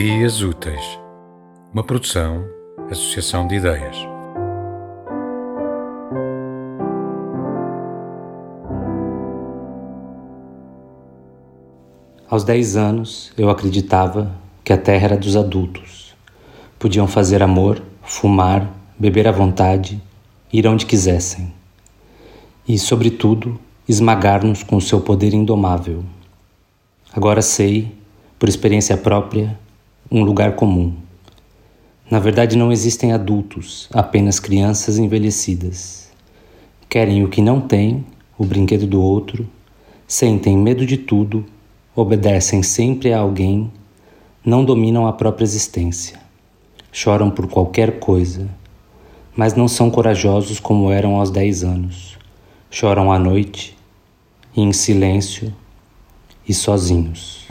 Ideias Úteis, uma produção, associação de ideias. Aos 10 anos, eu acreditava que a terra era dos adultos. Podiam fazer amor, fumar, beber à vontade, ir onde quisessem. E, sobretudo, esmagar-nos com o seu poder indomável. Agora sei, por experiência própria, um lugar comum. Na verdade, não existem adultos, apenas crianças envelhecidas. Querem o que não têm, o brinquedo do outro, sentem medo de tudo, obedecem sempre a alguém, não dominam a própria existência. Choram por qualquer coisa, mas não são corajosos como eram aos dez anos. Choram à noite, em silêncio e sozinhos.